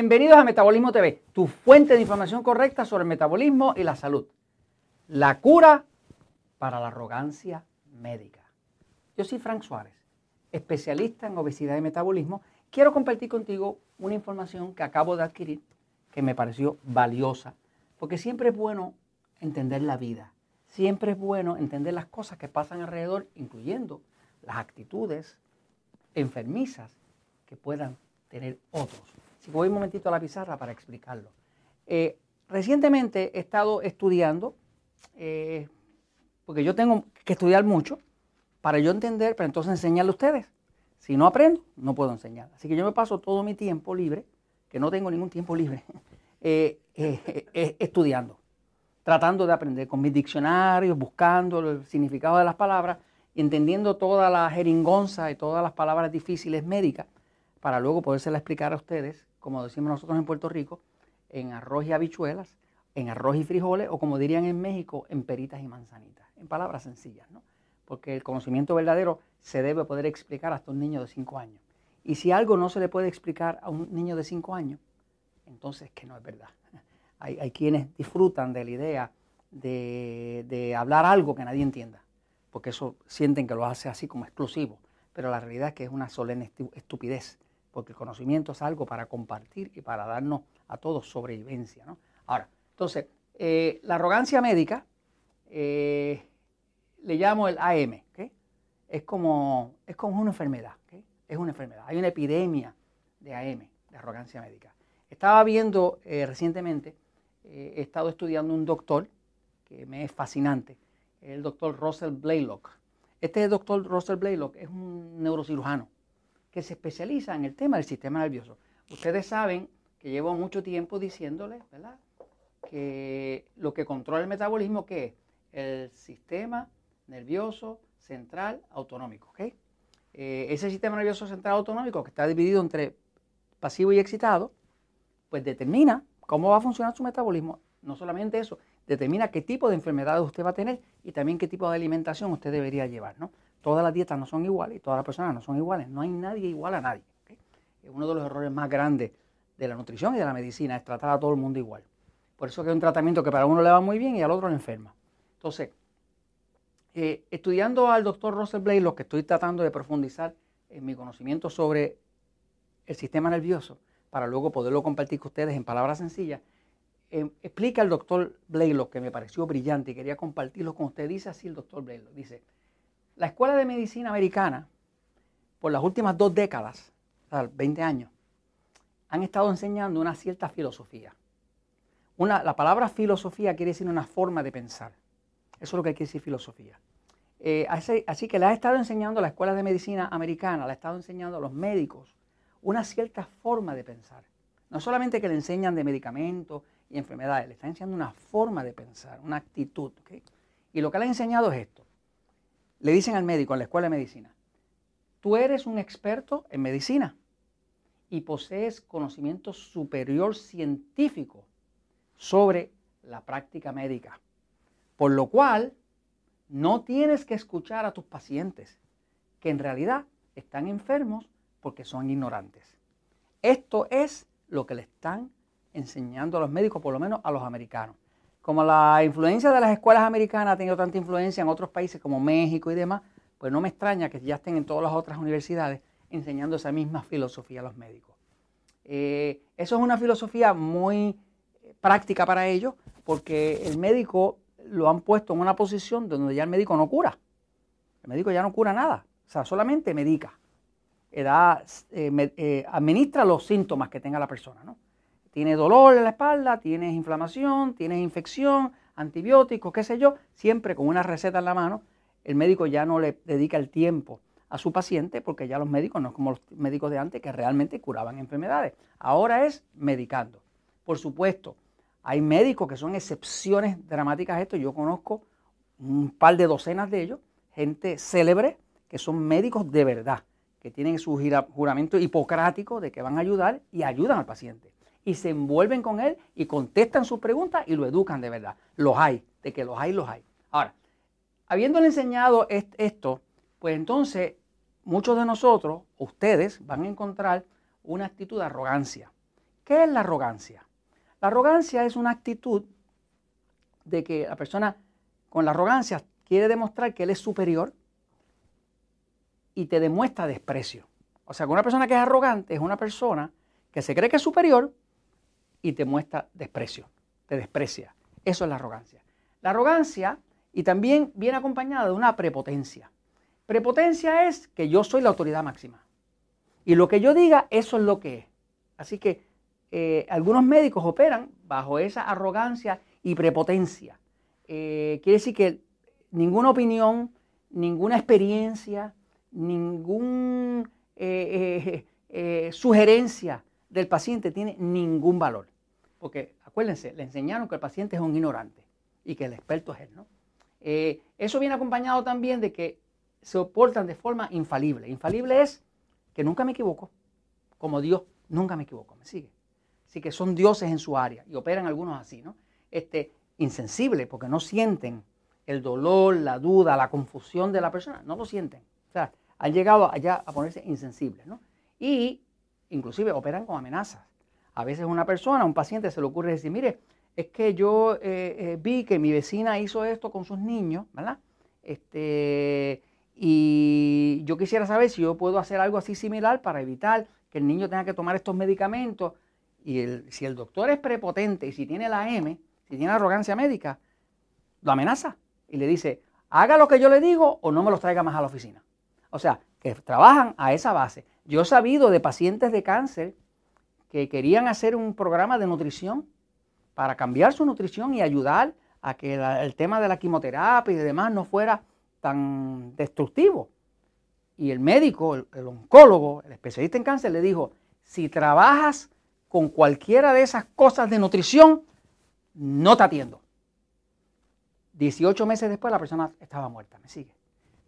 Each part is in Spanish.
Bienvenidos a Metabolismo TV, tu fuente de información correcta sobre el metabolismo y la salud. La cura para la arrogancia médica. Yo soy Frank Suárez, especialista en obesidad y metabolismo. Quiero compartir contigo una información que acabo de adquirir que me pareció valiosa, porque siempre es bueno entender la vida, siempre es bueno entender las cosas que pasan alrededor, incluyendo las actitudes enfermizas que puedan tener otros. Si voy un momentito a la pizarra para explicarlo. Eh, recientemente he estado estudiando, eh, porque yo tengo que estudiar mucho para yo entender, pero entonces enseñarle a ustedes. Si no aprendo, no puedo enseñar. Así que yo me paso todo mi tiempo libre, que no tengo ningún tiempo libre, eh, estudiando, tratando de aprender con mis diccionarios, buscando el significado de las palabras, entendiendo toda la jeringonza y todas las palabras difíciles médicas, para luego podérsela explicar a ustedes como decimos nosotros en Puerto Rico, en arroz y habichuelas, en arroz y frijoles, o como dirían en México, en peritas y manzanitas, en palabras sencillas, ¿no? Porque el conocimiento verdadero se debe poder explicar hasta un niño de 5 años. Y si algo no se le puede explicar a un niño de 5 años, entonces que no es verdad. Hay, quienes disfrutan de la idea de, de, hablar algo que nadie entienda, porque eso sienten que lo hace así como exclusivo, pero la realidad es que es una solemne estupidez porque el conocimiento es algo para compartir y para darnos a todos sobrevivencia. ¿no? Ahora, entonces, eh, la arrogancia médica eh, le llamo el AM, es, como, es como una enfermedad, es una enfermedad. Hay una epidemia de AM, de arrogancia médica. Estaba viendo eh, recientemente, he estado estudiando un doctor que me es fascinante, el doctor Russell Blaylock. Este doctor Russell Blaylock es un neurocirujano que se especializa en el tema del sistema nervioso. Ustedes saben que llevo mucho tiempo diciéndoles, ¿verdad? Que lo que controla el metabolismo, ¿qué es? El sistema nervioso central autonómico, ¿ok? Eh, ese sistema nervioso central autonómico que está dividido entre pasivo y excitado, pues determina cómo va a funcionar su metabolismo. No solamente eso, determina qué tipo de enfermedades usted va a tener y también qué tipo de alimentación usted debería llevar, ¿no? Todas las dietas no son iguales y todas las personas no son iguales. No hay nadie igual a nadie. Es uno de los errores más grandes de la nutrición y de la medicina, es tratar a todo el mundo igual. Por eso que hay un tratamiento que para uno le va muy bien y al otro le enferma. Entonces, eh, estudiando al doctor Russell Blake, lo que estoy tratando de profundizar en mi conocimiento sobre el sistema nervioso, para luego poderlo compartir con ustedes en palabras sencillas, eh, explica el doctor lo que me pareció brillante y quería compartirlo con ustedes. Dice así el doctor Blaylock, dice, la Escuela de Medicina Americana, por las últimas dos décadas, o sea, 20 años, han estado enseñando una cierta filosofía. Una, la palabra filosofía quiere decir una forma de pensar. Eso es lo que quiere decir filosofía. Eh, así, que le ha estado enseñando a la Escuela de Medicina Americana, le ha estado enseñando a los médicos una cierta forma de pensar. No solamente que le enseñan de medicamentos y enfermedades, le está enseñando una forma de pensar, una actitud. Y lo que le ha enseñado es esto le dicen al médico en la escuela de medicina, tú eres un experto en medicina y posees conocimiento superior científico sobre la práctica médica, por lo cual no tienes que escuchar a tus pacientes, que en realidad están enfermos porque son ignorantes. Esto es lo que le están enseñando a los médicos, por lo menos a los americanos como la influencia de las escuelas americanas ha tenido tanta influencia en otros países como México y demás, pues no me extraña que ya estén en todas las otras universidades enseñando esa misma filosofía a los médicos. Eh, eso es una filosofía muy eh, práctica para ellos, porque el médico lo han puesto en una posición donde ya el médico no cura. El médico ya no cura nada, o sea, solamente medica. Eh, administra los síntomas que tenga la persona, ¿no? Tienes dolor en la espalda, tienes inflamación, tienes infección, antibióticos, qué sé yo, siempre con una receta en la mano, el médico ya no le dedica el tiempo a su paciente porque ya los médicos no es como los médicos de antes que realmente curaban enfermedades. Ahora es medicando. Por supuesto, hay médicos que son excepciones dramáticas a esto. Yo conozco un par de docenas de ellos, gente célebre, que son médicos de verdad, que tienen su juramento hipocrático de que van a ayudar y ayudan al paciente y se envuelven con él y contestan sus preguntas y lo educan de verdad. Los hay, de que los hay, los hay. Ahora, habiéndole enseñado esto, pues entonces muchos de nosotros, ustedes, van a encontrar una actitud de arrogancia, ¿Qué es la arrogancia? La arrogancia es una actitud de que la persona con la arrogancia quiere demostrar que él es superior y te demuestra desprecio. O sea, que una persona que es arrogante es una persona que se cree que es superior y te muestra desprecio, te desprecia. Eso es la arrogancia. La arrogancia y también viene acompañada de una prepotencia. Prepotencia es que yo soy la autoridad máxima. Y lo que yo diga, eso es lo que es. Así que eh, algunos médicos operan bajo esa arrogancia y prepotencia. Eh, quiere decir que ninguna opinión, ninguna experiencia, ninguna eh, sugerencia del paciente tiene ningún valor. Porque acuérdense, le enseñaron que el paciente es un ignorante y que el experto es él, ¿no? Eh, eso viene acompañado también de que se oportan de forma infalible. Infalible es que nunca me equivoco, como Dios nunca me equivoco, ¿me sigue? Así que son dioses en su área y operan algunos así, ¿no? Este, insensible, porque no sienten el dolor, la duda, la confusión de la persona, no lo sienten. O sea, han llegado allá a ponerse insensibles, ¿no? Y inclusive operan con amenazas. A veces una persona, un paciente se le ocurre decir, mire, es que yo eh, eh, vi que mi vecina hizo esto con sus niños, ¿verdad? Este, y yo quisiera saber si yo puedo hacer algo así similar para evitar que el niño tenga que tomar estos medicamentos. Y si el doctor es prepotente y si tiene la M, si tiene arrogancia médica, lo amenaza y le dice, haga lo que yo le digo o no me los traiga más a la oficina. O sea, que trabajan a esa base. Yo he sabido de pacientes de cáncer que querían hacer un programa de nutrición para cambiar su nutrición y ayudar a que el tema de la quimioterapia y demás no fuera tan destructivo. Y el médico, el, oncólogo, el especialista en cáncer le dijo, si trabajas con cualquiera de esas cosas de nutrición, no te atiendo. 18 meses después la persona estaba muerta, me sigue.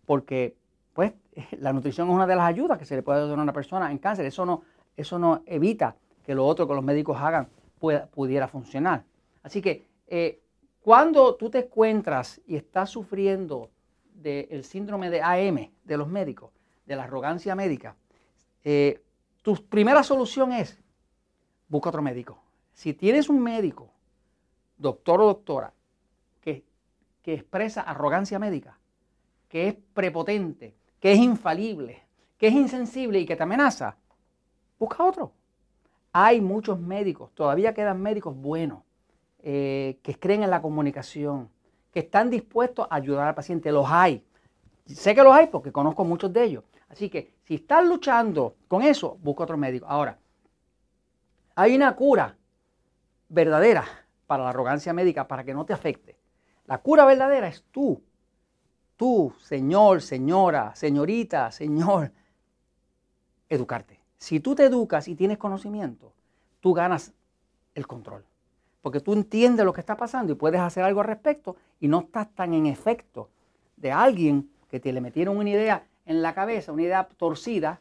Porque pues la nutrición es una de las ayudas que se le puede dar a una persona en cáncer. Eso no, eso no evita que lo otro que los médicos hagan pudiera funcionar. Así que eh, cuando tú te encuentras y estás sufriendo del síndrome de AM de los médicos, de la arrogancia médica, eh, tu primera solución es busca otro médico. Si tienes un médico, doctor o doctora, que, que expresa arrogancia médica, que es prepotente, que es infalible, que es insensible y que te amenaza, busca otro. Hay muchos médicos, todavía quedan médicos buenos, eh, que creen en la comunicación, que están dispuestos a ayudar al paciente. Los hay. Sé que los hay porque conozco muchos de ellos. Así que si estás luchando con eso, busca otro médico. Ahora, hay una cura verdadera para la arrogancia médica, para que no te afecte. La cura verdadera es tú tú, señor, señora, señorita, señor, educarte. Si tú te educas y tienes conocimiento, tú ganas el control. Porque tú entiendes lo que está pasando y puedes hacer algo al respecto y no estás tan en efecto de alguien que te le metieron una idea en la cabeza, una idea torcida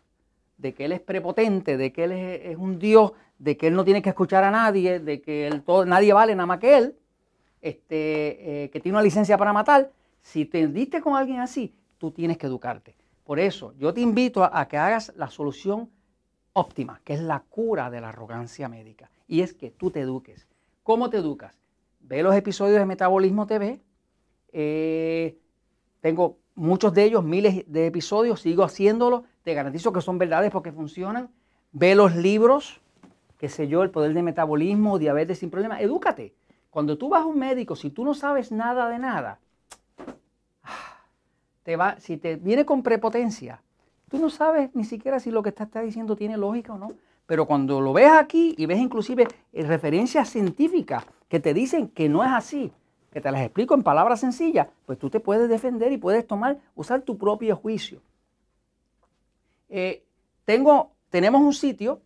de que él es prepotente, de que él es, un Dios, de que él no tiene que escuchar a nadie, de que todo, nadie vale nada más que él, este, eh, que tiene una licencia para matar si te diste con alguien así, tú tienes que educarte. Por eso yo te invito a, que hagas la solución óptima, que es la cura de la arrogancia médica. Y es que tú te eduques. ¿Cómo te educas? Ve los episodios de Metabolismo TV. Eh, tengo muchos de ellos, miles de episodios, sigo haciéndolo. Te garantizo que son verdades porque funcionan. Ve los libros, qué sé yo, el poder de metabolismo, diabetes sin problema. Edúcate. Cuando tú vas a un médico, si tú no sabes nada de nada, si te viene con prepotencia, tú no sabes ni siquiera si lo que está, diciendo tiene lógica o no. Pero cuando lo ves aquí y ves inclusive eh, referencias científicas que te dicen que no es así, que te las explico en palabras sencillas, pues tú te puedes defender y puedes tomar, usar tu propio juicio. Eh, tengo, tenemos un sitio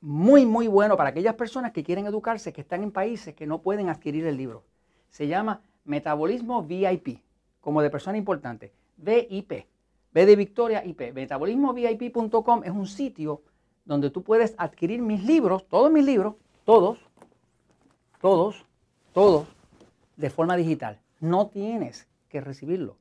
muy, muy bueno para aquellas personas que quieren educarse, que están en países que no pueden adquirir el libro. Se llama Metabolismo VIP como de persona importante. VIP. B de Victoria IP. Metabolismovip.com es un sitio donde tú puedes adquirir mis libros, todos mis libros, todos, todos, todos, de forma digital. No tienes que recibirlo.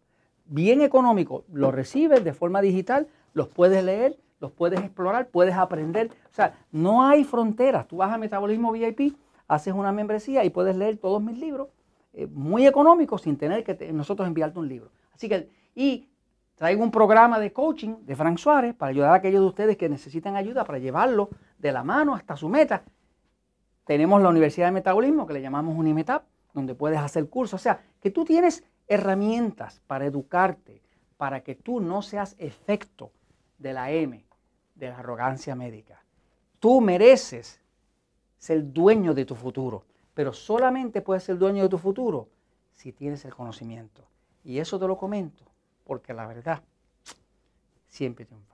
Bien económico, lo recibes de forma digital, los puedes leer, los puedes explorar, puedes aprender. O sea, no hay fronteras. Tú vas a Metabolismo VIP, haces una membresía y puedes leer todos mis libros eh, muy económicos sin tener que nosotros enviarte un libro. Así que, y traigo un programa de coaching de Frank Suárez para ayudar a aquellos de ustedes que necesitan ayuda para llevarlo de la mano hasta su meta. Tenemos la Universidad de Metabolismo que le llamamos Unimetap, donde puedes hacer cursos. O sea, que tú tienes herramientas para educarte, para que tú no seas efecto de la M, de la arrogancia médica. Tú mereces ser dueño de tu futuro, pero solamente puedes ser dueño de tu futuro si tienes el conocimiento. Y eso te lo comento porque la verdad siempre triunfa.